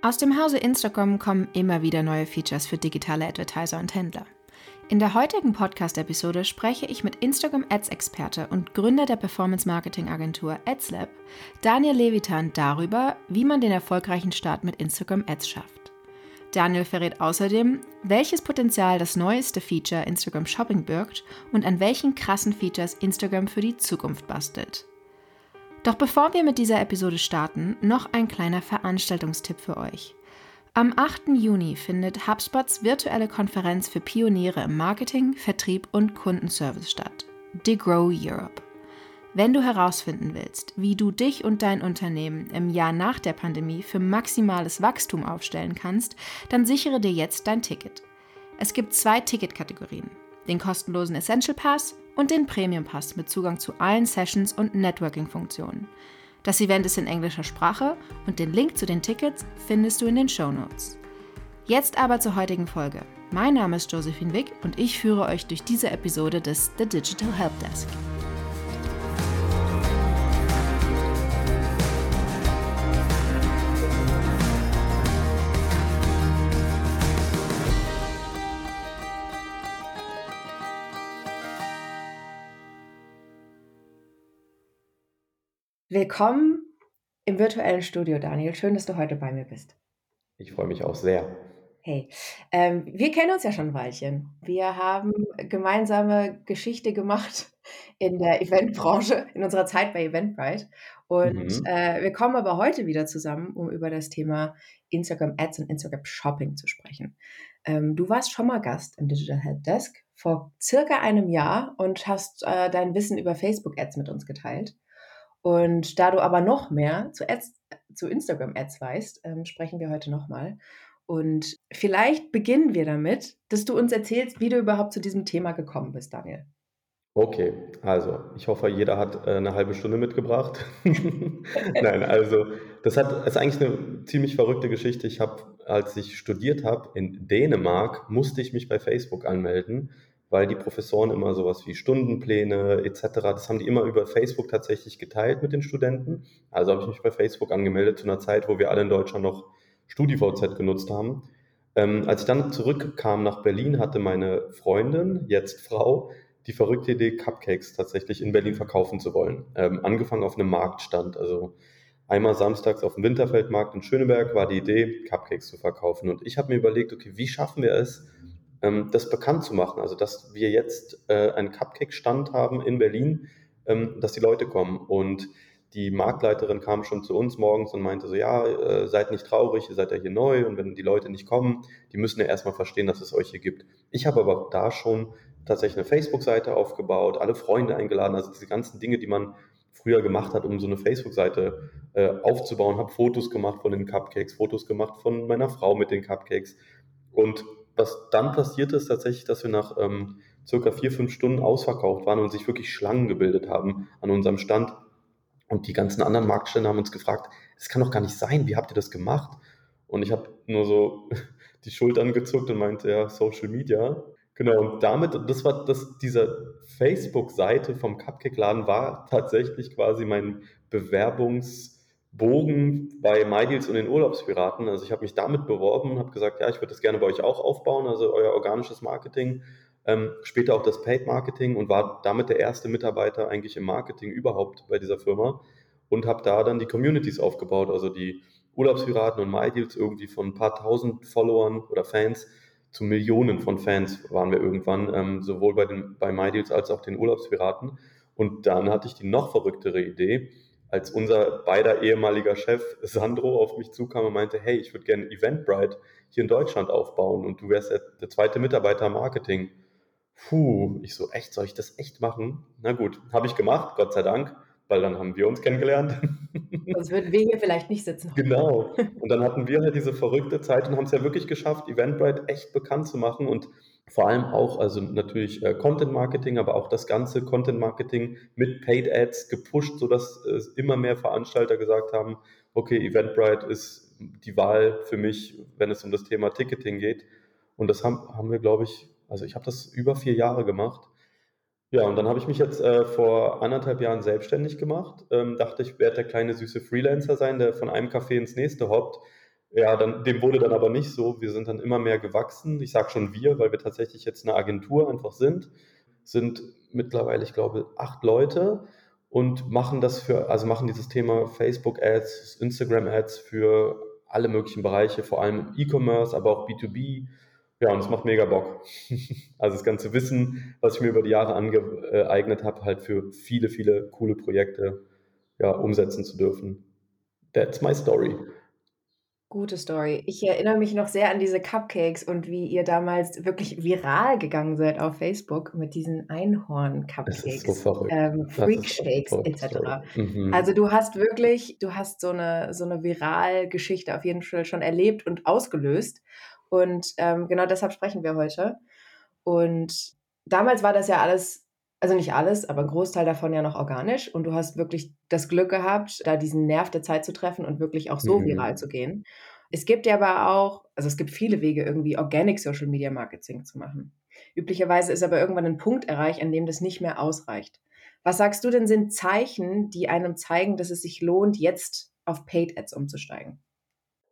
Aus dem Hause Instagram kommen immer wieder neue Features für digitale Advertiser und Händler. In der heutigen Podcast-Episode spreche ich mit Instagram Ads-Experte und Gründer der Performance-Marketing-Agentur AdsLab, Daniel Levitan, darüber, wie man den erfolgreichen Start mit Instagram Ads schafft. Daniel verrät außerdem, welches Potenzial das neueste Feature Instagram Shopping birgt und an welchen krassen Features Instagram für die Zukunft bastelt. Doch bevor wir mit dieser Episode starten, noch ein kleiner Veranstaltungstipp für euch. Am 8. Juni findet HubSpots virtuelle Konferenz für Pioniere im Marketing, Vertrieb und Kundenservice statt. The Grow Europe. Wenn du herausfinden willst, wie du dich und dein Unternehmen im Jahr nach der Pandemie für maximales Wachstum aufstellen kannst, dann sichere dir jetzt dein Ticket. Es gibt zwei Ticketkategorien: den kostenlosen Essential Pass und den Premium Pass mit Zugang zu allen Sessions und Networking-Funktionen. Das Event ist in englischer Sprache und den Link zu den Tickets findest du in den Show Notes. Jetzt aber zur heutigen Folge. Mein Name ist Josephine Wick und ich führe euch durch diese Episode des The Digital Help Desk. Willkommen im virtuellen Studio, Daniel. Schön, dass du heute bei mir bist. Ich freue mich auch sehr. Hey, ähm, wir kennen uns ja schon ein Weilchen. Wir haben gemeinsame Geschichte gemacht in der Eventbranche, in unserer Zeit bei Eventbrite. Und mhm. äh, wir kommen aber heute wieder zusammen, um über das Thema Instagram Ads und Instagram Shopping zu sprechen. Ähm, du warst schon mal Gast im Digital Help Desk vor circa einem Jahr und hast äh, dein Wissen über Facebook Ads mit uns geteilt. Und da du aber noch mehr zu, Ads, zu Instagram-Ads weißt, ähm, sprechen wir heute nochmal. Und vielleicht beginnen wir damit, dass du uns erzählst, wie du überhaupt zu diesem Thema gekommen bist, Daniel. Okay, also ich hoffe, jeder hat äh, eine halbe Stunde mitgebracht. Nein, also das hat ist eigentlich eine ziemlich verrückte Geschichte. Ich habe, als ich studiert habe in Dänemark, musste ich mich bei Facebook anmelden, weil die Professoren immer sowas wie Stundenpläne etc., das haben die immer über Facebook tatsächlich geteilt mit den Studenten. Also habe ich mich bei Facebook angemeldet zu einer Zeit, wo wir alle in Deutschland noch StudiVZ genutzt haben. Ähm, als ich dann zurückkam nach Berlin, hatte meine Freundin, jetzt Frau, die verrückte Idee, Cupcakes tatsächlich in Berlin verkaufen zu wollen. Ähm, angefangen auf einem Marktstand, also einmal samstags auf dem Winterfeldmarkt in Schöneberg war die Idee, Cupcakes zu verkaufen. Und ich habe mir überlegt, okay, wie schaffen wir es, ähm, das bekannt zu machen. Also, dass wir jetzt äh, einen Cupcake-Stand haben in Berlin, ähm, dass die Leute kommen. Und die Marktleiterin kam schon zu uns morgens und meinte so, ja, äh, seid nicht traurig, ihr seid ja hier neu und wenn die Leute nicht kommen, die müssen ja erstmal verstehen, dass es euch hier gibt. Ich habe aber da schon tatsächlich eine Facebook-Seite aufgebaut, alle Freunde eingeladen, also diese ganzen Dinge, die man früher gemacht hat, um so eine Facebook-Seite äh, aufzubauen, habe Fotos gemacht von den Cupcakes, Fotos gemacht von meiner Frau mit den Cupcakes und was dann passiert ist tatsächlich, dass wir nach ähm, circa vier, fünf Stunden ausverkauft waren und sich wirklich Schlangen gebildet haben an unserem Stand. Und die ganzen anderen Marktstände haben uns gefragt, das kann doch gar nicht sein, wie habt ihr das gemacht? Und ich habe nur so die Schultern gezuckt und meinte, ja, Social Media. Genau, und damit, das war das, diese Facebook-Seite vom Cupcake-Laden war tatsächlich quasi mein Bewerbungs- Bogen bei MyDeals und den Urlaubspiraten. Also ich habe mich damit beworben, habe gesagt, ja, ich würde das gerne bei euch auch aufbauen, also euer organisches Marketing, ähm, später auch das Paid Marketing und war damit der erste Mitarbeiter eigentlich im Marketing überhaupt bei dieser Firma und habe da dann die Communities aufgebaut, also die Urlaubspiraten und MyDeals irgendwie von ein paar tausend Followern oder Fans zu Millionen von Fans waren wir irgendwann, ähm, sowohl bei, den, bei MyDeals als auch den Urlaubspiraten. Und dann hatte ich die noch verrücktere Idee, als unser beider ehemaliger Chef Sandro auf mich zukam und meinte, hey, ich würde gerne Eventbrite hier in Deutschland aufbauen und du wärst der, zweite Mitarbeiter Marketing. Puh, ich so, echt, soll ich das echt machen? Na gut, habe ich gemacht, Gott sei Dank, weil dann haben wir uns kennengelernt. Sonst würden wir hier vielleicht nicht sitzen. Genau. Und dann hatten wir halt diese verrückte Zeit und haben es ja wirklich geschafft, Eventbrite echt bekannt zu machen und vor allem auch, also natürlich äh, Content Marketing, aber auch das ganze Content Marketing mit Paid Ads gepusht, sodass äh, immer mehr Veranstalter gesagt haben, okay, Eventbrite ist die Wahl für mich, wenn es um das Thema Ticketing geht. Und das haben, haben wir, glaube ich, also ich habe das über vier Jahre gemacht. Ja, und dann habe ich mich jetzt äh, vor anderthalb Jahren selbstständig gemacht. Ähm, dachte, ich werde der kleine süße Freelancer sein, der von einem Café ins nächste hoppt. Ja, dann, dem wurde dann aber nicht so. Wir sind dann immer mehr gewachsen. Ich sage schon wir, weil wir tatsächlich jetzt eine Agentur einfach sind. Sind mittlerweile, ich glaube, acht Leute und machen das für, also machen dieses Thema Facebook Ads, Instagram Ads für alle möglichen Bereiche, vor allem E-Commerce, aber auch B2B. Ja, und es macht mega Bock. also das ganze Wissen, was ich mir über die Jahre angeeignet habe, halt für viele, viele coole Projekte ja, umsetzen zu dürfen. That's my story. Gute Story. Ich erinnere mich noch sehr an diese Cupcakes und wie ihr damals wirklich viral gegangen seid auf Facebook mit diesen Einhorn-Cupcakes, so ähm, Freak-Shakes etc. Mhm. Also du hast wirklich, du hast so eine, so eine Viral-Geschichte auf jeden Fall schon erlebt und ausgelöst. Und ähm, genau deshalb sprechen wir heute. Und damals war das ja alles also nicht alles, aber ein Großteil davon ja noch organisch. Und du hast wirklich das Glück gehabt, da diesen Nerv der Zeit zu treffen und wirklich auch so mhm. viral zu gehen. Es gibt ja aber auch, also es gibt viele Wege, irgendwie Organic Social Media Marketing zu machen. Üblicherweise ist aber irgendwann ein Punkt erreicht, an dem das nicht mehr ausreicht. Was sagst du denn sind Zeichen, die einem zeigen, dass es sich lohnt, jetzt auf Paid Ads umzusteigen?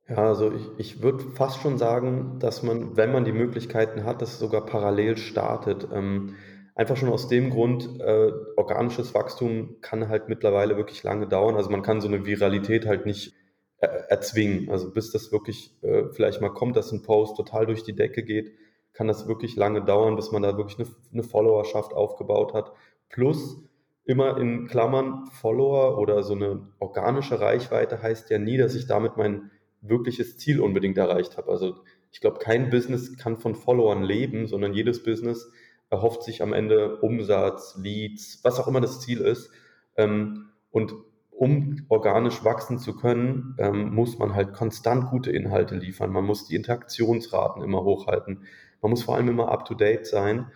Ja, also ich, ich würde fast schon sagen, dass man, wenn man die Möglichkeiten hat, das sogar parallel startet. Ähm, Einfach schon aus dem Grund, äh, organisches Wachstum kann halt mittlerweile wirklich lange dauern. Also man kann so eine Viralität halt nicht äh, erzwingen. Also bis das wirklich äh, vielleicht mal kommt, dass ein Post total durch die Decke geht, kann das wirklich lange dauern, bis man da wirklich eine, eine Followerschaft aufgebaut hat. Plus immer in Klammern Follower oder so eine organische Reichweite heißt ja nie, dass ich damit mein wirkliches Ziel unbedingt erreicht habe. Also ich glaube, kein Business kann von Followern leben, sondern jedes Business erhofft sich am Ende Umsatz, Leads, was auch immer das Ziel ist. Ähm, und um organisch wachsen zu können, ähm, muss man halt konstant gute Inhalte liefern. Man muss die Interaktionsraten immer hochhalten. Man muss vor allem immer up-to-date sein.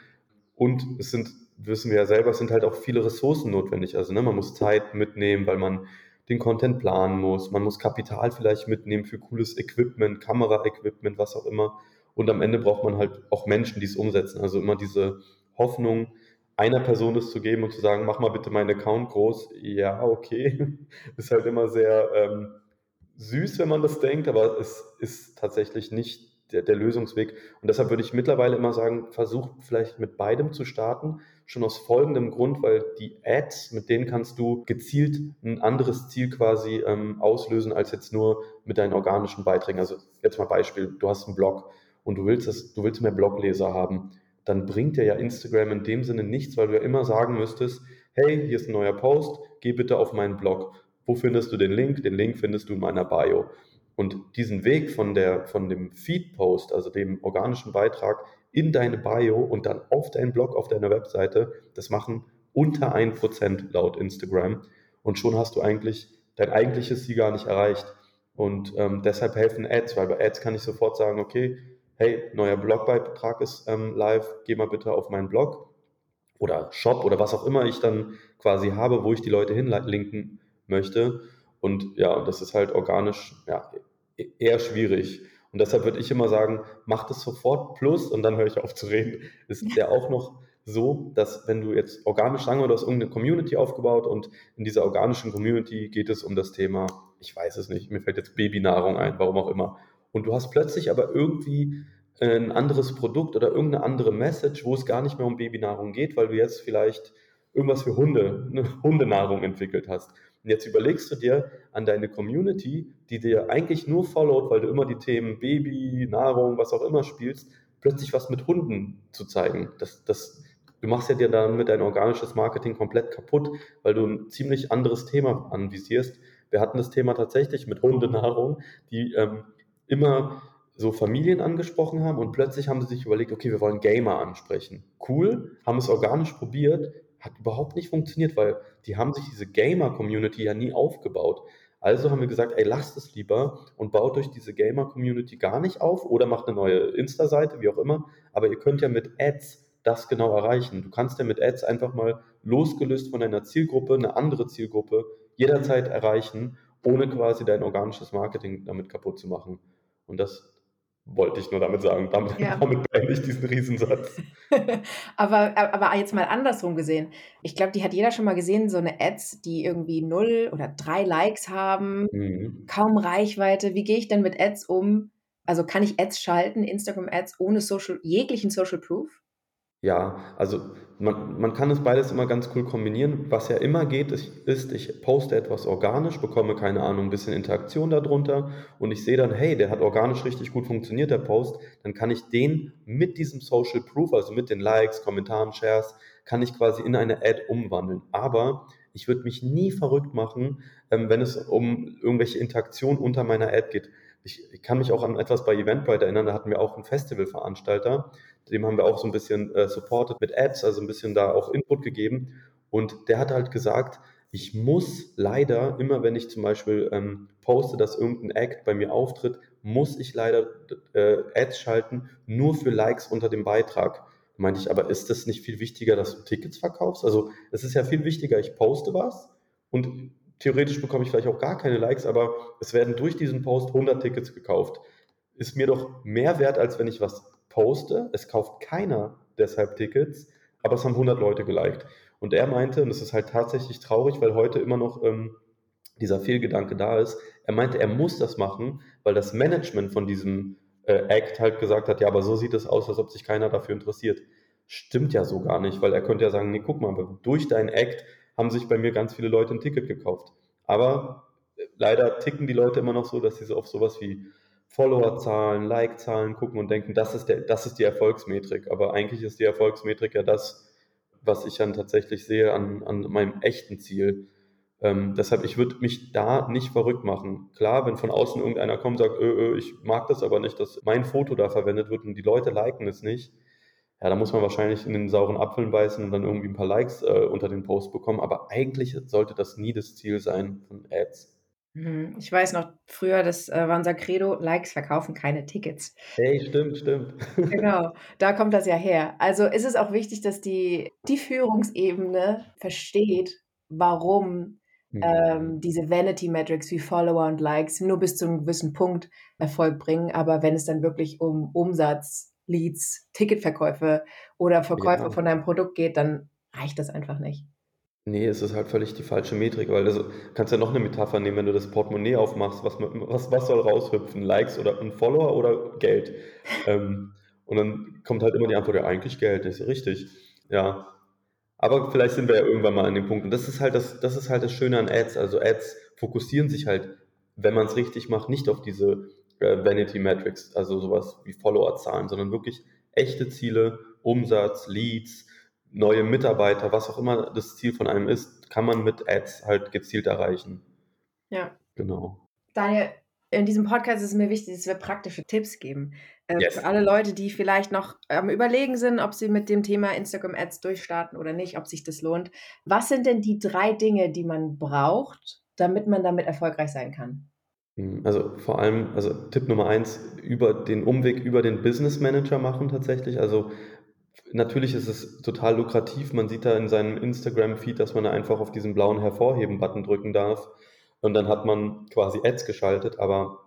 Und es sind, wissen wir ja selber, es sind halt auch viele Ressourcen notwendig. Also ne, man muss Zeit mitnehmen, weil man den Content planen muss. Man muss Kapital vielleicht mitnehmen für cooles Equipment, Kamera-Equipment, was auch immer. Und am Ende braucht man halt auch Menschen, die es umsetzen. Also immer diese Hoffnung, einer Person das zu geben und zu sagen, mach mal bitte meinen Account groß. Ja, okay. Ist halt immer sehr ähm, süß, wenn man das denkt, aber es ist tatsächlich nicht der, der, Lösungsweg. Und deshalb würde ich mittlerweile immer sagen, versuch vielleicht mit beidem zu starten. Schon aus folgendem Grund, weil die Ads, mit denen kannst du gezielt ein anderes Ziel quasi ähm, auslösen, als jetzt nur mit deinen organischen Beiträgen. Also jetzt mal Beispiel, du hast einen Blog und du willst, das, du willst mehr Blogleser haben, dann bringt dir ja Instagram in dem Sinne nichts, weil du ja immer sagen müsstest, hey, hier ist ein neuer Post, geh bitte auf meinen Blog. Wo findest du den Link? Den Link findest du in meiner Bio. Und diesen Weg von, der, von dem Feed-Post, also dem organischen Beitrag, in deine Bio und dann auf deinen Blog, auf deiner Webseite, das machen unter 1% laut Instagram. Und schon hast du eigentlich dein eigentliches Ziel gar nicht erreicht. Und ähm, deshalb helfen Ads, weil bei Ads kann ich sofort sagen, okay, hey, neuer Blogbeitrag ist ähm, live, geh mal bitte auf meinen Blog oder Shop oder was auch immer ich dann quasi habe, wo ich die Leute hinlinken möchte. Und ja, das ist halt organisch ja, e-, eher schwierig. Und deshalb würde ich immer sagen, mach das sofort. Plus, und dann höre ich auf zu reden, ist ja auch noch so, dass wenn du jetzt organisch, sagen wir, du hast irgendeine Community aufgebaut und in dieser organischen Community geht es um das Thema, ich weiß es nicht, mir fällt jetzt Babynahrung ein, warum auch immer und du hast plötzlich aber irgendwie ein anderes Produkt oder irgendeine andere Message, wo es gar nicht mehr um Babynahrung geht, weil du jetzt vielleicht irgendwas für Hunde, eine Hundenahrung entwickelt hast. Und jetzt überlegst du dir an deine Community, die dir eigentlich nur followt, weil du immer die Themen Baby, Nahrung, was auch immer spielst, plötzlich was mit Hunden zu zeigen. Das, das, du machst ja dir dann mit dein organisches Marketing komplett kaputt, weil du ein ziemlich anderes Thema anvisierst. Wir hatten das Thema tatsächlich mit Hundenahrung, die ähm, immer so Familien angesprochen haben und plötzlich haben sie sich überlegt, okay, wir wollen Gamer ansprechen. Cool, haben es organisch probiert, hat überhaupt nicht funktioniert, weil die haben sich diese Gamer-Community ja nie aufgebaut. Also haben wir gesagt, ey, lasst es lieber und baut euch diese Gamer-Community gar nicht auf oder macht eine neue Insta-Seite, wie auch immer. Aber ihr könnt ja mit Ads das genau erreichen. Du kannst ja mit Ads einfach mal losgelöst von deiner Zielgruppe eine andere Zielgruppe jederzeit erreichen ohne quasi dein organisches Marketing damit kaputt zu machen. Und das, wollte ich nur damit sagen. Damit, ja. damit beende ich diesen Riesensatz. aber, aber jetzt mal andersrum gesehen. Ich glaube, die hat jeder schon mal gesehen, so eine Ads, die irgendwie null oder drei Likes haben, mhm. kaum Reichweite. Wie gehe ich denn mit Ads um? Also kann ich Ads schalten, Instagram-Ads ohne Social, jeglichen Social Proof? Ja, also man, man kann es beides immer ganz cool kombinieren. Was ja immer geht, ist, ich poste etwas organisch, bekomme keine Ahnung, ein bisschen Interaktion darunter und ich sehe dann, hey, der hat organisch richtig gut funktioniert, der Post, dann kann ich den mit diesem Social Proof, also mit den Likes, Kommentaren, Shares, kann ich quasi in eine Ad umwandeln. Aber ich würde mich nie verrückt machen, ähm, wenn es um irgendwelche Interaktion unter meiner Ad geht. Ich, ich, kann mich auch an etwas bei Eventbrite erinnern, da hatten wir auch einen Festivalveranstalter, dem haben wir auch so ein bisschen äh, supported mit Ads, also ein bisschen da auch Input gegeben. Und der hat halt gesagt, ich muss leider, immer wenn ich zum Beispiel ähm, poste, dass irgendein Act bei mir auftritt, muss ich leider äh, Ads schalten, nur für Likes unter dem Beitrag. Meinte ich, aber ist das nicht viel wichtiger, dass du Tickets verkaufst? Also es ist ja viel wichtiger, ich poste was und theoretisch bekomme ich vielleicht auch gar keine Likes, aber es werden durch diesen Post 100 Tickets gekauft. Ist mir doch mehr wert, als wenn ich was poste, es kauft keiner deshalb Tickets, aber es haben 100 Leute geliked. Und er meinte, und das ist halt tatsächlich traurig, weil heute immer noch ähm, dieser Fehlgedanke da ist, er meinte, er muss das machen, weil das Management von diesem Act halt gesagt hat, ja, aber so sieht es aus, als ob sich keiner dafür interessiert. Stimmt ja so gar nicht, weil er könnte ja sagen, nee, guck mal, durch dein Act haben sich bei mir ganz viele Leute ein Ticket gekauft. Aber äh, leider ticken die Leute immer noch so, dass sie so auf sowas wie Followerzahlen, Like-Zahlen gucken und denken, das ist, der, das ist die Erfolgsmetrik. Aber eigentlich ist die Erfolgsmetrik ja das, was ich dann tatsächlich sehe an, an meinem echten Ziel. Ähm, deshalb, ich würde mich da nicht verrückt machen. Klar, wenn von außen irgendeiner kommt und sagt, ö, ö, ich mag das aber nicht, dass mein Foto da verwendet wird und die Leute liken es nicht, ja, da muss man wahrscheinlich in den sauren Apfeln beißen und dann irgendwie ein paar Likes äh, unter den Post bekommen. Aber eigentlich sollte das nie das Ziel sein von Ads. Mhm. Ich weiß noch, früher, das äh, war unser Credo, Likes verkaufen keine Tickets. Hey, stimmt, stimmt. Genau, da kommt das ja her. Also ist es auch wichtig, dass die, die Führungsebene versteht, warum mhm. ähm, diese Vanity Metrics wie Follower und Likes nur bis zu einem gewissen Punkt Erfolg bringen. Aber wenn es dann wirklich um Umsatz, Leads, Ticketverkäufe oder Verkäufe ja. von deinem Produkt geht, dann reicht das einfach nicht. Nee, es ist halt völlig die falsche Metrik, weil du kannst ja noch eine Metapher nehmen, wenn du das Portemonnaie aufmachst, was, was, was soll raushüpfen? Likes oder ein Follower oder Geld? Ähm, und dann kommt halt immer die Antwort, ja, eigentlich Geld, das ist ja richtig. Ja. Aber vielleicht sind wir ja irgendwann mal an dem Punkt. Und das ist halt das, das ist halt das Schöne an Ads. Also Ads fokussieren sich halt, wenn man es richtig macht, nicht auf diese äh, Vanity Metrics, also sowas wie Followerzahlen, sondern wirklich echte Ziele, Umsatz, Leads, neue Mitarbeiter, was auch immer das Ziel von einem ist, kann man mit Ads halt gezielt erreichen. Ja. Genau. Daniel, in diesem Podcast ist es mir wichtig, dass wir praktische Tipps geben. Äh, yes. Für alle Leute, die vielleicht noch am Überlegen sind, ob sie mit dem Thema Instagram Ads durchstarten oder nicht, ob sich das lohnt. Was sind denn die drei Dinge, die man braucht, damit man damit erfolgreich sein kann? Hm, also vor allem, also Tipp Nummer eins, über den Umweg über den Business Manager machen tatsächlich. Also Natürlich ist es total lukrativ. Man sieht da in seinem Instagram-Feed, dass man da einfach auf diesen blauen Hervorheben-Button drücken darf. Und dann hat man quasi Ads geschaltet, aber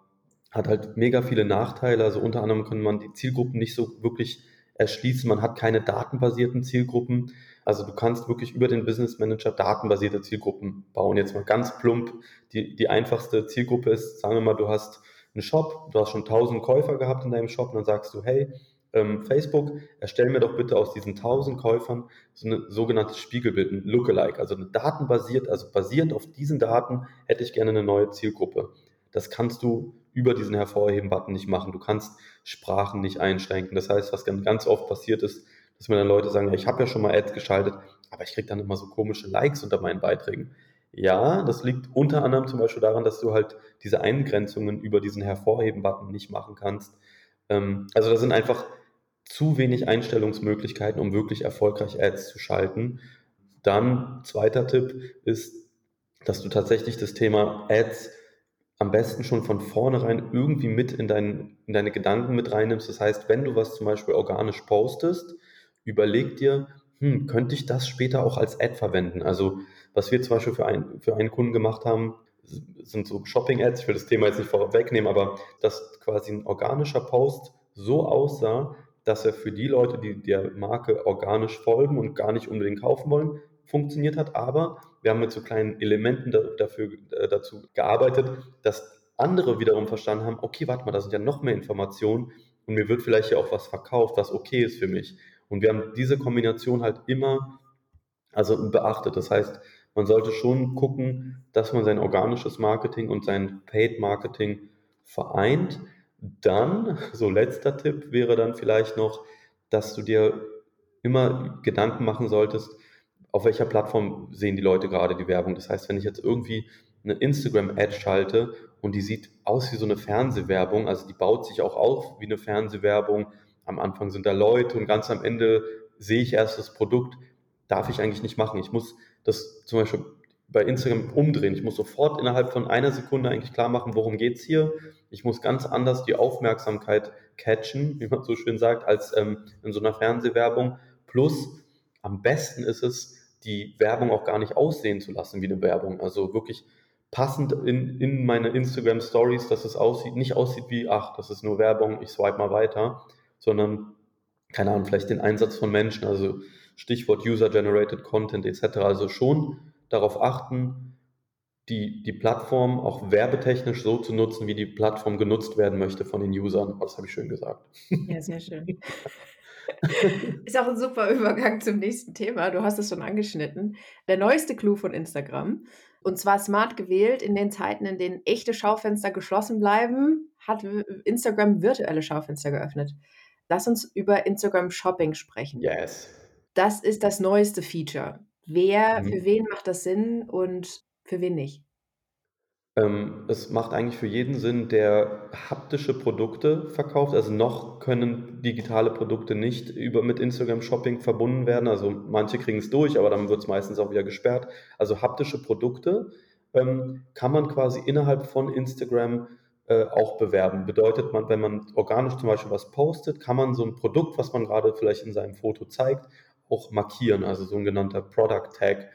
hat halt mega viele Nachteile. Also unter anderem kann man die Zielgruppen nicht so wirklich erschließen. Man hat keine datenbasierten Zielgruppen. Also du kannst wirklich über den Business Manager datenbasierte Zielgruppen bauen. Jetzt mal ganz plump. Die, die einfachste Zielgruppe ist, sagen wir mal, du hast einen Shop, du hast schon 1000 Käufer gehabt in deinem Shop und dann sagst du, hey, ähm, Facebook, erstell mir doch bitte aus diesen 1000 Käufern so ein sogenanntes Spiegelbild, ein Lookalike, also eine datenbasiert, also basierend auf diesen Daten hätte ich gerne eine neue Zielgruppe. Das kannst du über diesen Hervorheben-Button nicht machen. Du kannst Sprachen nicht einschränken. Das heißt, was ganz oft passiert ist, dass mir dann Leute sagen, ja, ich habe ja schon mal Ads geschaltet, aber ich kriege dann immer so komische Likes unter meinen Beiträgen. Ja, das liegt unter anderem zum Beispiel daran, dass du halt diese Eingrenzungen über diesen Hervorheben-Button nicht machen kannst. Ähm, also da sind einfach zu wenig Einstellungsmöglichkeiten, um wirklich erfolgreich Ads zu schalten. Dann, zweiter Tipp ist, dass du tatsächlich das Thema Ads am besten schon von vornherein irgendwie mit in, dein, in deine Gedanken mit reinnimmst. Das heißt, wenn du was zum Beispiel organisch postest, überleg dir, hm, könnte ich das später auch als Ad verwenden? Also, was wir zum Beispiel für, ein, für einen Kunden gemacht haben, sind so Shopping-Ads, ich will das Thema jetzt nicht vorwegnehmen, aber dass quasi ein organischer Post so aussah, dass er für die Leute, die der Marke organisch folgen und gar nicht unbedingt kaufen wollen, funktioniert hat. Aber wir haben mit so kleinen Elementen dafür, äh, dazu gearbeitet, dass andere wiederum verstanden haben, okay, warte mal, da sind ja noch mehr Informationen und mir wird vielleicht ja auch was verkauft, was okay ist für mich. Und wir haben diese Kombination halt immer also beachtet. Das heißt, man sollte schon gucken, dass man sein organisches Marketing und sein Paid Marketing vereint. Dann, so letzter Tipp wäre dann vielleicht noch, dass du dir immer Gedanken machen solltest, auf welcher Plattform sehen die Leute gerade die Werbung. Das heißt, wenn ich jetzt irgendwie eine Instagram-Ad schalte und die sieht aus wie so eine Fernsehwerbung, also die baut sich auch auf wie eine Fernsehwerbung. Am Anfang sind da Leute und ganz am Ende sehe ich erst das Produkt, darf ich eigentlich nicht machen. Ich muss das zum Beispiel bei Instagram umdrehen. Ich muss sofort innerhalb von einer Sekunde eigentlich klar machen, worum geht es hier. Ich muss ganz anders die Aufmerksamkeit catchen, wie man so schön sagt, als ähm, in so einer Fernsehwerbung. Plus, am besten ist es, die Werbung auch gar nicht aussehen zu lassen wie eine Werbung. Also wirklich passend in, in meine Instagram Stories, dass es aussieht, nicht aussieht wie, ach, das ist nur Werbung, ich swipe mal weiter, sondern, keine Ahnung, vielleicht den Einsatz von Menschen, also Stichwort User-Generated Content etc. Also schon darauf achten, die, die Plattform auch werbetechnisch so zu nutzen, wie die Plattform genutzt werden möchte von den Usern. Das habe ich schön gesagt. Ja, sehr schön. Ist auch ein super Übergang zum nächsten Thema. Du hast es schon angeschnitten. Der neueste Clou von Instagram. Und zwar smart gewählt in den Zeiten, in denen echte Schaufenster geschlossen bleiben, hat Instagram virtuelle Schaufenster geöffnet. Lass uns über Instagram Shopping sprechen. Yes. Das ist das neueste Feature. Wer, mhm. für wen macht das Sinn und für wen nicht? Ähm, es macht eigentlich für jeden Sinn, der haptische Produkte verkauft. Also noch können digitale Produkte nicht über mit Instagram Shopping verbunden werden. Also manche kriegen es durch, aber dann wird es meistens auch wieder gesperrt. Also haptische Produkte ähm, kann man quasi innerhalb von Instagram äh, auch bewerben. Bedeutet man, wenn man organisch zum Beispiel was postet, kann man so ein Produkt, was man gerade vielleicht in seinem Foto zeigt, auch markieren, also so ein genannter Product Tag.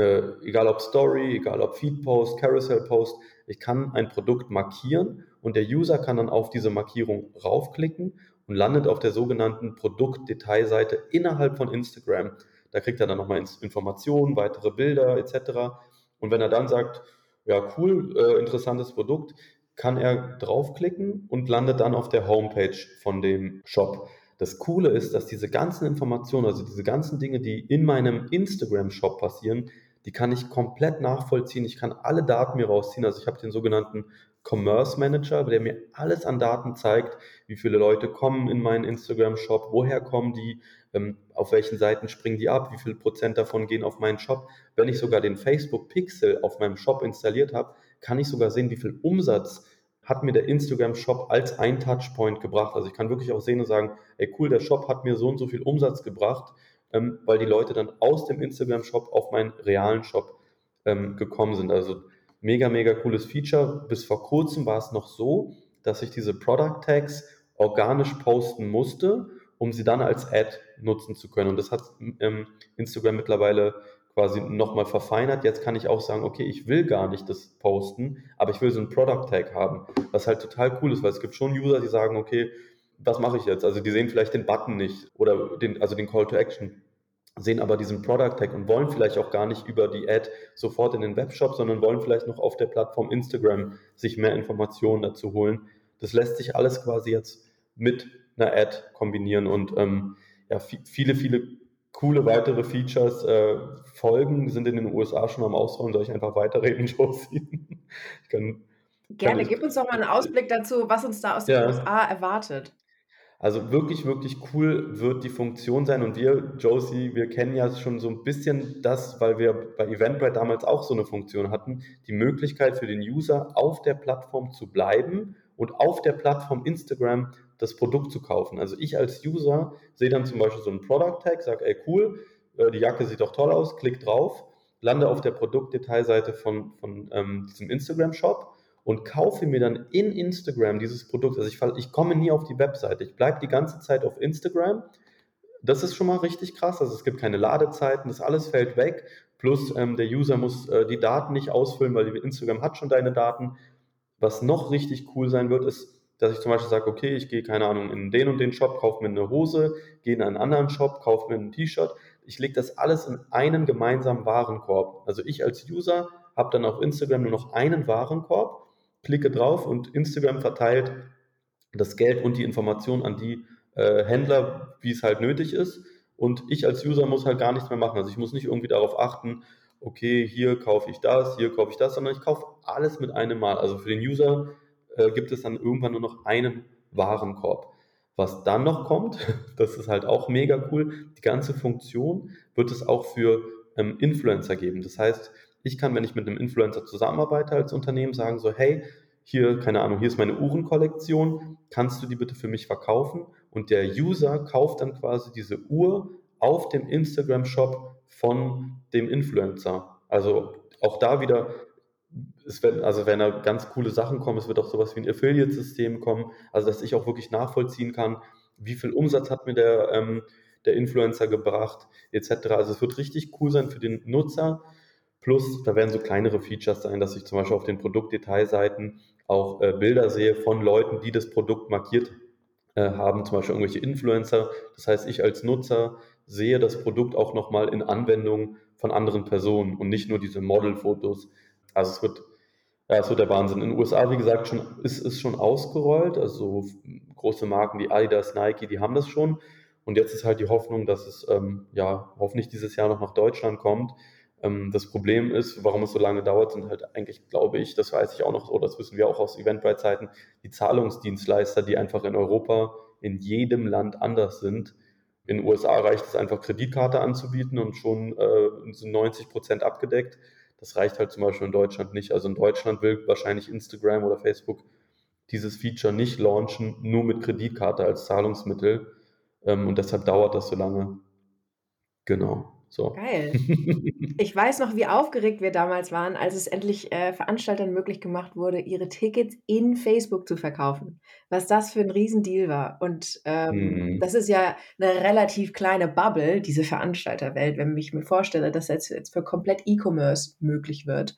Äh, egal ob Story, egal ob Feed Post, Carousel Post, ich kann ein Produkt markieren und der User kann dann auf diese Markierung raufklicken und landet auf der sogenannten Produktdetailseite innerhalb von Instagram. Da kriegt er dann nochmal Informationen, weitere Bilder etc. Und wenn er dann sagt, ja cool, äh, interessantes Produkt, kann er draufklicken und landet dann auf der Homepage von dem Shop. Das Coole ist, dass diese ganzen Informationen, also diese ganzen Dinge, die in meinem Instagram-Shop passieren, die kann ich komplett nachvollziehen. Ich kann alle Daten mir rausziehen. Also ich habe den sogenannten Commerce Manager, der mir alles an Daten zeigt, wie viele Leute kommen in meinen Instagram-Shop, woher kommen die, ähm, auf welchen Seiten springen die ab, wie viel Prozent davon gehen auf meinen Shop. Wenn ich sogar den Facebook Pixel auf meinem Shop installiert habe, kann ich sogar sehen, wie viel Umsatz hat mir der Instagram-Shop als ein Touchpoint gebracht. Also ich kann wirklich auch sehen und sagen, ey cool, der Shop hat mir so und so viel Umsatz gebracht, ähm, weil die Leute dann aus dem Instagram-Shop auf meinen realen Shop ähm, gekommen sind. Also mega, mega cooles Feature. Bis vor kurzem war es noch so, dass ich diese Product Tags organisch posten musste, um sie dann als Ad nutzen zu können. Und das hat ähm, Instagram mittlerweile quasi nochmal verfeinert. Jetzt kann ich auch sagen, okay, ich will gar nicht das posten, aber ich will so einen Product Tag haben, was halt total cool ist, weil es gibt schon User, die sagen, okay, was mache ich jetzt? Also die sehen vielleicht den Button nicht oder den, also den Call to Action, sehen aber diesen Product Tag und wollen vielleicht auch gar nicht über die Ad sofort in den Webshop, sondern wollen vielleicht noch auf der Plattform Instagram sich mehr Informationen dazu holen. Das lässt sich alles quasi jetzt mit einer Ad kombinieren und ähm, ja, viele, viele coole weitere Features äh, folgen, sind in den USA schon am Ausrollen. Soll ich einfach weiterreden, Josie? ich kann, Gerne, kann gib uns doch mal einen Ausblick dazu, was uns da aus den ja. USA erwartet. Also wirklich, wirklich cool wird die Funktion sein und wir, Josie, wir kennen ja schon so ein bisschen das, weil wir bei Eventbrite damals auch so eine Funktion hatten, die Möglichkeit für den User auf der Plattform zu bleiben und auf der Plattform Instagram das Produkt zu kaufen. Also ich als User sehe dann zum Beispiel so einen Product Tag, sage, ey cool, äh, die Jacke sieht doch toll aus, klick drauf, lande auf der Produktdetailseite von, von ähm, diesem Instagram-Shop und kaufe mir dann in Instagram dieses Produkt. Also ich, ich komme nie auf die Webseite, ich bleibe die ganze Zeit auf Instagram. Das ist schon mal richtig krass. Also es gibt keine Ladezeiten, das alles fällt weg. Plus ähm, der User muss äh, die Daten nicht ausfüllen, weil Instagram hat schon deine Daten. Was noch richtig cool sein wird, ist, dass ich zum Beispiel sage, okay, ich gehe, keine Ahnung, in den und den Shop, kaufe mir eine Hose, gehe in einen anderen Shop, kaufe mir ein T-Shirt. Ich lege das alles in einen gemeinsamen Warenkorb. Also ich als User habe dann auf Instagram nur noch einen Warenkorb, klicke drauf und Instagram verteilt das Geld und die Information an die äh, Händler, wie es halt nötig ist. Und ich als User muss halt gar nichts mehr machen. Also ich muss nicht irgendwie darauf achten, okay, hier kaufe ich das, hier kaufe ich das, sondern ich kaufe alles mit einem Mal. Also für den User äh, gibt es dann irgendwann nur noch einen Warenkorb. Was dann noch kommt, das ist halt auch mega cool, die ganze Funktion wird es auch für ähm, Influencer geben. Das heißt, ich kann, wenn ich mit einem Influencer zusammenarbeite als Unternehmen, sagen so, hey, hier, keine Ahnung, hier ist meine Uhrenkollektion, kannst du die bitte für mich verkaufen? Und der User kauft dann quasi diese Uhr auf dem Instagram-Shop von dem Influencer. Also auch da wieder, es werden, also wenn da ganz coole Sachen kommen, es wird auch sowas wie ein Affiliate-System kommen, also dass ich auch wirklich nachvollziehen kann, wie viel Umsatz hat mir der, ähm, der Influencer gebracht, etc. Also es wird richtig cool sein für den Nutzer. Plus, da werden so kleinere Features sein, dass ich zum Beispiel auf den Produktdetailseiten auch äh, Bilder sehe von Leuten, die das Produkt markiert äh, haben, zum Beispiel irgendwelche Influencer. Das heißt, ich als Nutzer sehe das Produkt auch nochmal in Anwendung von anderen Personen und nicht nur diese Modelfotos. Also es wird, ja, es wird der Wahnsinn. In den USA, wie gesagt, schon, ist es schon ausgerollt. Also große Marken wie Adidas, Nike, die haben das schon. Und jetzt ist halt die Hoffnung, dass es ähm, ja hoffentlich dieses Jahr noch nach Deutschland kommt. Ähm, das Problem ist, warum es so lange dauert, sind halt eigentlich, glaube ich, das weiß ich auch noch, oder das wissen wir auch aus Eventbrite-Zeiten, die Zahlungsdienstleister, die einfach in Europa in jedem Land anders sind. In den USA reicht es einfach, Kreditkarte anzubieten und schon äh, sind 90 Prozent abgedeckt. Das reicht halt zum Beispiel in Deutschland nicht. Also in Deutschland will wahrscheinlich Instagram oder Facebook dieses Feature nicht launchen, nur mit Kreditkarte als Zahlungsmittel. Ähm, und deshalb dauert das so lange. Genau. So. Geil. Ich weiß noch, wie aufgeregt wir damals waren, als es endlich äh, Veranstaltern möglich gemacht wurde, ihre Tickets in Facebook zu verkaufen. Was das für ein Riesendeal war. Und ähm, mhm. das ist ja eine relativ kleine Bubble, diese Veranstalterwelt, wenn ich mir vorstelle, dass das jetzt für komplett E-Commerce möglich wird.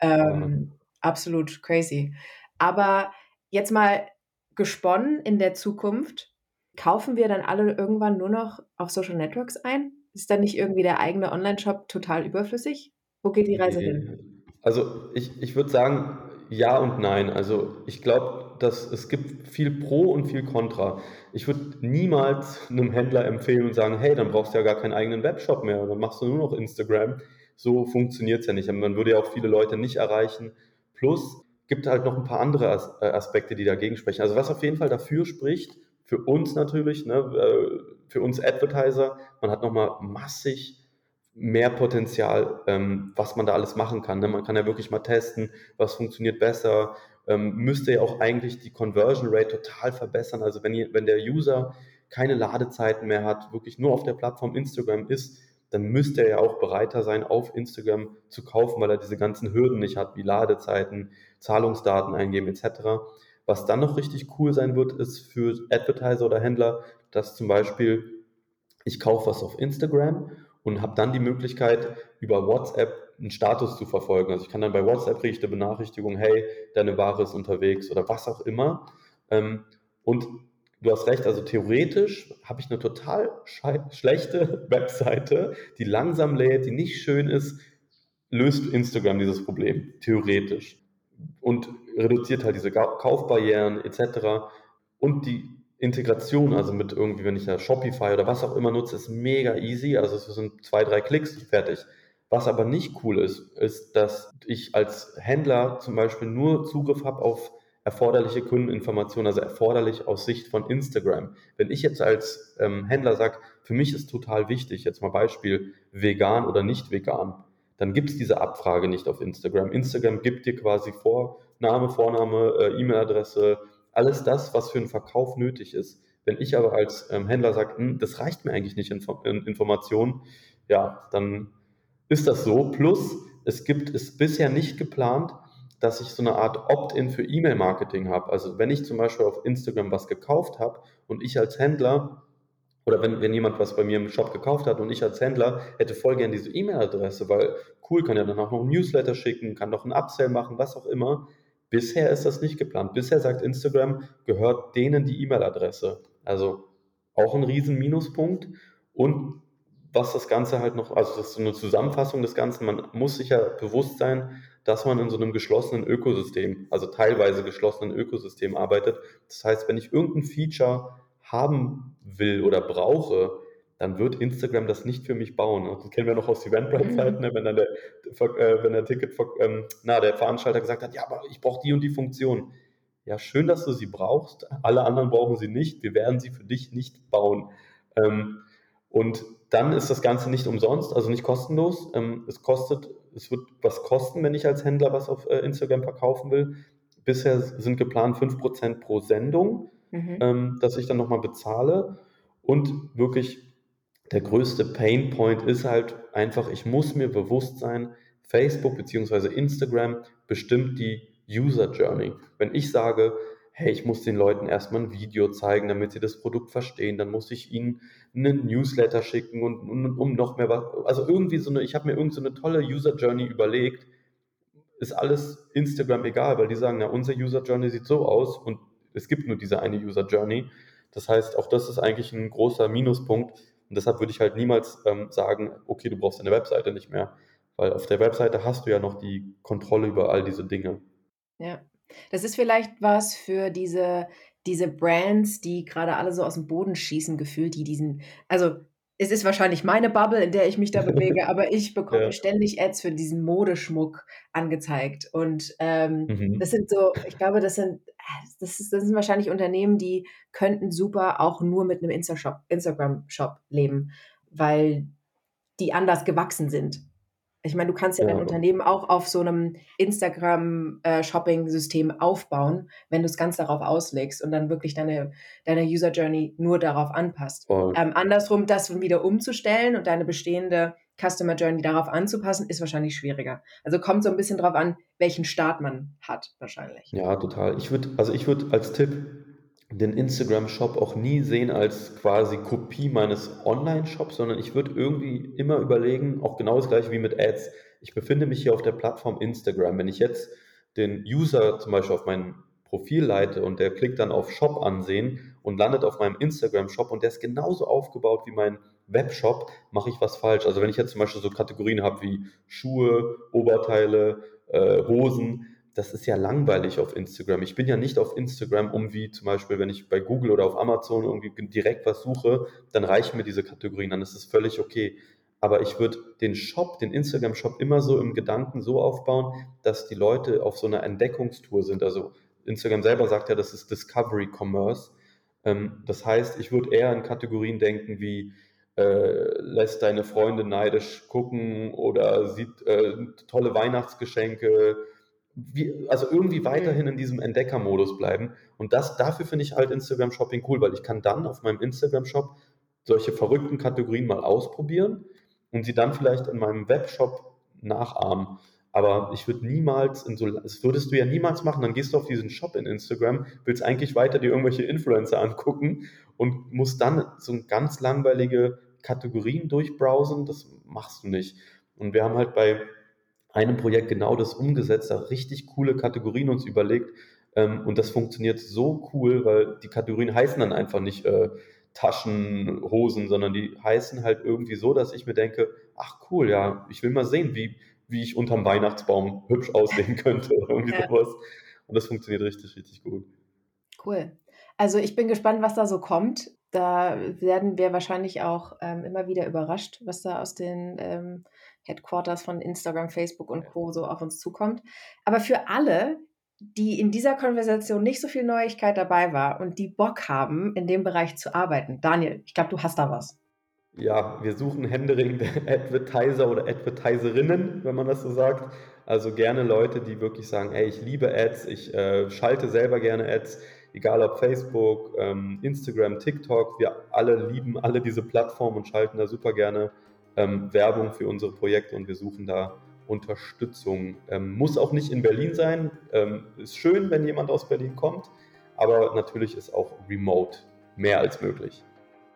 Ähm, ja. Absolut crazy. Aber jetzt mal gesponnen in der Zukunft, kaufen wir dann alle irgendwann nur noch auf Social Networks ein? Ist dann nicht irgendwie der eigene Online-Shop total überflüssig? Wo geht die Reise hin? Also ich, ich würde sagen, ja und nein. Also ich glaube, dass es gibt viel Pro und viel Contra. Ich würde niemals einem Händler empfehlen und sagen, hey, dann brauchst du ja gar keinen eigenen Webshop mehr, dann machst du nur noch Instagram. So funktioniert es ja nicht. Man würde ja auch viele Leute nicht erreichen. Plus gibt halt noch ein paar andere äh, Aspekte, die dagegen sprechen. Also was auf jeden Fall dafür spricht, für uns natürlich, ne, äh, für uns Advertiser, man hat nochmal massig mehr Potenzial, ähm, was man da alles machen kann. Ne? Man kann ja wirklich mal testen, was funktioniert besser. Ähm, müsste ja auch eigentlich die Conversion Rate total verbessern. Also wenn, wenn der User keine Ladezeiten mehr hat, wirklich nur auf der Plattform Instagram ist, dann müsste er ja auch bereiter sein, auf Instagram zu kaufen, weil er diese ganzen Hürden nicht hat, wie Ladezeiten, Zahlungsdaten eingeben etc. Was dann noch richtig cool sein wird, ist für Advertiser oder Händler, dass zum Beispiel ich kaufe was auf Instagram und habe dann die Möglichkeit, über WhatsApp einen Status zu verfolgen. Also ich kann dann bei WhatsApp kriege ich eine Benachrichtigung, hey, deine Ware ist unterwegs oder was auch immer. Ähm, und du hast recht, also theoretisch habe ich eine total schlechte Webseite, die langsam lädt, die nicht schön ist, löst Instagram dieses Problem, theoretisch und reduziert halt diese Kaufbarrieren etc. Und die Integration, also mit irgendwie, wenn ich ja Shopify oder was auch immer nutze, ist mega easy. Also es sind zwei, drei Klicks fertig. Was aber nicht cool ist, ist, dass ich als Händler zum Beispiel nur Zugriff habe auf erforderliche Kundeninformationen, also erforderlich aus Sicht von Instagram. Wenn ich jetzt als ähm, Händler sage, für mich ist total wichtig, jetzt mal Beispiel vegan oder nicht vegan, dann gibt es diese Abfrage nicht auf Instagram. Instagram gibt dir quasi Vorname, Vorname, äh, E-Mail-Adresse, alles das, was für einen Verkauf nötig ist. Wenn ich aber als ähm, Händler sage, hm, das reicht mir eigentlich nicht in, in Informationen, ja, dann ist das so. Plus, es gibt es bisher nicht geplant, dass ich so eine Art Opt-in für E-Mail-Marketing habe. Also wenn ich zum Beispiel auf Instagram was gekauft habe und ich als Händler oder wenn, wenn jemand was bei mir im Shop gekauft hat und ich als Händler hätte voll gern diese E-Mail-Adresse, weil cool, kann ja dann auch noch ein Newsletter schicken, kann noch ein Upsell machen, was auch immer. Bisher ist das nicht geplant. Bisher sagt Instagram, gehört denen die E-Mail-Adresse. Also auch ein riesen Minuspunkt. Und was das Ganze halt noch, also das ist so eine Zusammenfassung des Ganzen, man muss sich ja bewusst sein, dass man in so einem geschlossenen Ökosystem, also teilweise geschlossenen Ökosystem arbeitet. Das heißt, wenn ich irgendein Feature haben will oder brauche, dann wird Instagram das nicht für mich bauen. Das kennen wir noch aus Eventbrite-Zeiten, ne? wenn dann der, äh, wenn der Ticket, ähm, na, der Veranstalter gesagt hat, ja, aber ich brauche die und die Funktion. Ja, schön, dass du sie brauchst. Alle anderen brauchen sie nicht. Wir werden sie für dich nicht bauen. Ähm, und dann ist das Ganze nicht umsonst, also nicht kostenlos. Ähm, es kostet, es wird was kosten, wenn ich als Händler was auf äh, Instagram verkaufen will. Bisher sind geplant 5% pro Sendung, mhm. ähm, dass ich dann nochmal bezahle. Und wirklich der größte Painpoint ist halt einfach, ich muss mir bewusst sein, Facebook bzw. Instagram bestimmt die User Journey. Wenn ich sage, hey, ich muss den Leuten erstmal ein Video zeigen, damit sie das Produkt verstehen, dann muss ich ihnen einen Newsletter schicken und, und um noch mehr was, also irgendwie so eine, ich habe mir irgendwie so eine tolle User Journey überlegt, ist alles Instagram egal, weil die sagen, na, unser User Journey sieht so aus und es gibt nur diese eine User Journey. Das heißt, auch das ist eigentlich ein großer Minuspunkt. Und deshalb würde ich halt niemals ähm, sagen, okay, du brauchst deine Webseite nicht mehr, weil auf der Webseite hast du ja noch die Kontrolle über all diese Dinge. Ja, das ist vielleicht was für diese, diese Brands, die gerade alle so aus dem Boden schießen, gefühlt, die diesen, also es ist wahrscheinlich meine Bubble, in der ich mich da bewege, aber ich bekomme ja. ständig Ads für diesen Modeschmuck angezeigt. Und ähm, mhm. das sind so, ich glaube, das sind, das, ist, das sind wahrscheinlich Unternehmen, die könnten super auch nur mit einem Instagram-Shop leben, weil die anders gewachsen sind. Ich meine, du kannst ja, ja. dein Unternehmen auch auf so einem Instagram-Shopping-System äh, aufbauen, wenn du es ganz darauf auslegst und dann wirklich deine, deine User Journey nur darauf anpasst. Ähm, andersrum, das wieder umzustellen und deine bestehende Customer Journey darauf anzupassen, ist wahrscheinlich schwieriger. Also kommt so ein bisschen drauf an, welchen Start man hat, wahrscheinlich. Ja, total. Ich würde, also ich würde als Tipp den Instagram-Shop auch nie sehen als quasi Kopie meines Online-Shops, sondern ich würde irgendwie immer überlegen, auch genau das gleiche wie mit Ads. Ich befinde mich hier auf der Plattform Instagram. Wenn ich jetzt den User zum Beispiel auf mein Profil leite und der klickt dann auf Shop ansehen und landet auf meinem Instagram-Shop und der ist genauso aufgebaut wie mein Webshop, mache ich was falsch. Also wenn ich jetzt zum Beispiel so Kategorien habe wie Schuhe, Oberteile, äh, Hosen, das ist ja langweilig auf Instagram. Ich bin ja nicht auf Instagram, um wie zum Beispiel, wenn ich bei Google oder auf Amazon irgendwie direkt was suche, dann reichen mir diese Kategorien, dann ist es völlig okay. Aber ich würde den Shop, den Instagram-Shop immer so im Gedanken so aufbauen, dass die Leute auf so einer Entdeckungstour sind. Also Instagram selber sagt ja, das ist Discovery Commerce. Ähm, das heißt, ich würde eher in Kategorien denken wie äh, lässt deine Freunde neidisch gucken oder sieht äh, tolle Weihnachtsgeschenke, wie, also irgendwie weiterhin in diesem Entdeckermodus bleiben. Und das, dafür finde ich halt Instagram Shopping cool, weil ich kann dann auf meinem Instagram Shop solche verrückten Kategorien mal ausprobieren und sie dann vielleicht in meinem Webshop nachahmen. Aber ich würde niemals in so, das würdest du ja niemals machen. Dann gehst du auf diesen Shop in Instagram, willst eigentlich weiter dir irgendwelche Influencer angucken und musst dann so ganz langweilige Kategorien durchbrowsen. Das machst du nicht. Und wir haben halt bei einem Projekt genau das umgesetzt, da richtig coole Kategorien uns überlegt. Ähm, und das funktioniert so cool, weil die Kategorien heißen dann einfach nicht äh, Taschen, Hosen, sondern die heißen halt irgendwie so, dass ich mir denke, ach cool, ja, ich will mal sehen, wie, wie ich unterm Weihnachtsbaum hübsch aussehen könnte oder irgendwie ja. sowas. Und das funktioniert richtig, richtig gut. Cool. Also ich bin gespannt, was da so kommt. Da werden wir wahrscheinlich auch ähm, immer wieder überrascht, was da aus den ähm, Headquarters von Instagram, Facebook und Co. so auf uns zukommt. Aber für alle, die in dieser Konversation nicht so viel Neuigkeit dabei war und die Bock haben, in dem Bereich zu arbeiten. Daniel, ich glaube, du hast da was. Ja, wir suchen händeringende Advertiser oder Advertiserinnen, wenn man das so sagt. Also gerne Leute, die wirklich sagen, ey, ich liebe Ads, ich äh, schalte selber gerne Ads, egal ob Facebook, ähm, Instagram, TikTok, wir alle lieben alle diese Plattformen und schalten da super gerne ähm, Werbung für unsere Projekte und wir suchen da Unterstützung. Ähm, muss auch nicht in Berlin sein. Ähm, ist schön, wenn jemand aus Berlin kommt, aber natürlich ist auch remote mehr als möglich.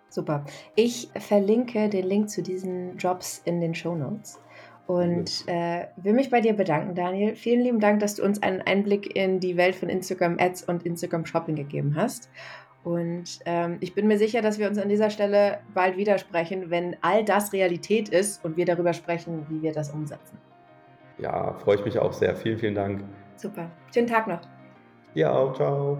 Super. Ich verlinke den Link zu diesen Jobs in den Show Notes. Und äh, will mich bei dir bedanken, Daniel. Vielen lieben Dank, dass du uns einen Einblick in die Welt von Instagram Ads und Instagram Shopping gegeben hast. Und ähm, ich bin mir sicher, dass wir uns an dieser Stelle bald widersprechen, wenn all das Realität ist und wir darüber sprechen, wie wir das umsetzen. Ja, freue ich mich auch sehr. Vielen, vielen Dank. Super. Schönen Tag noch. Ja, ciao.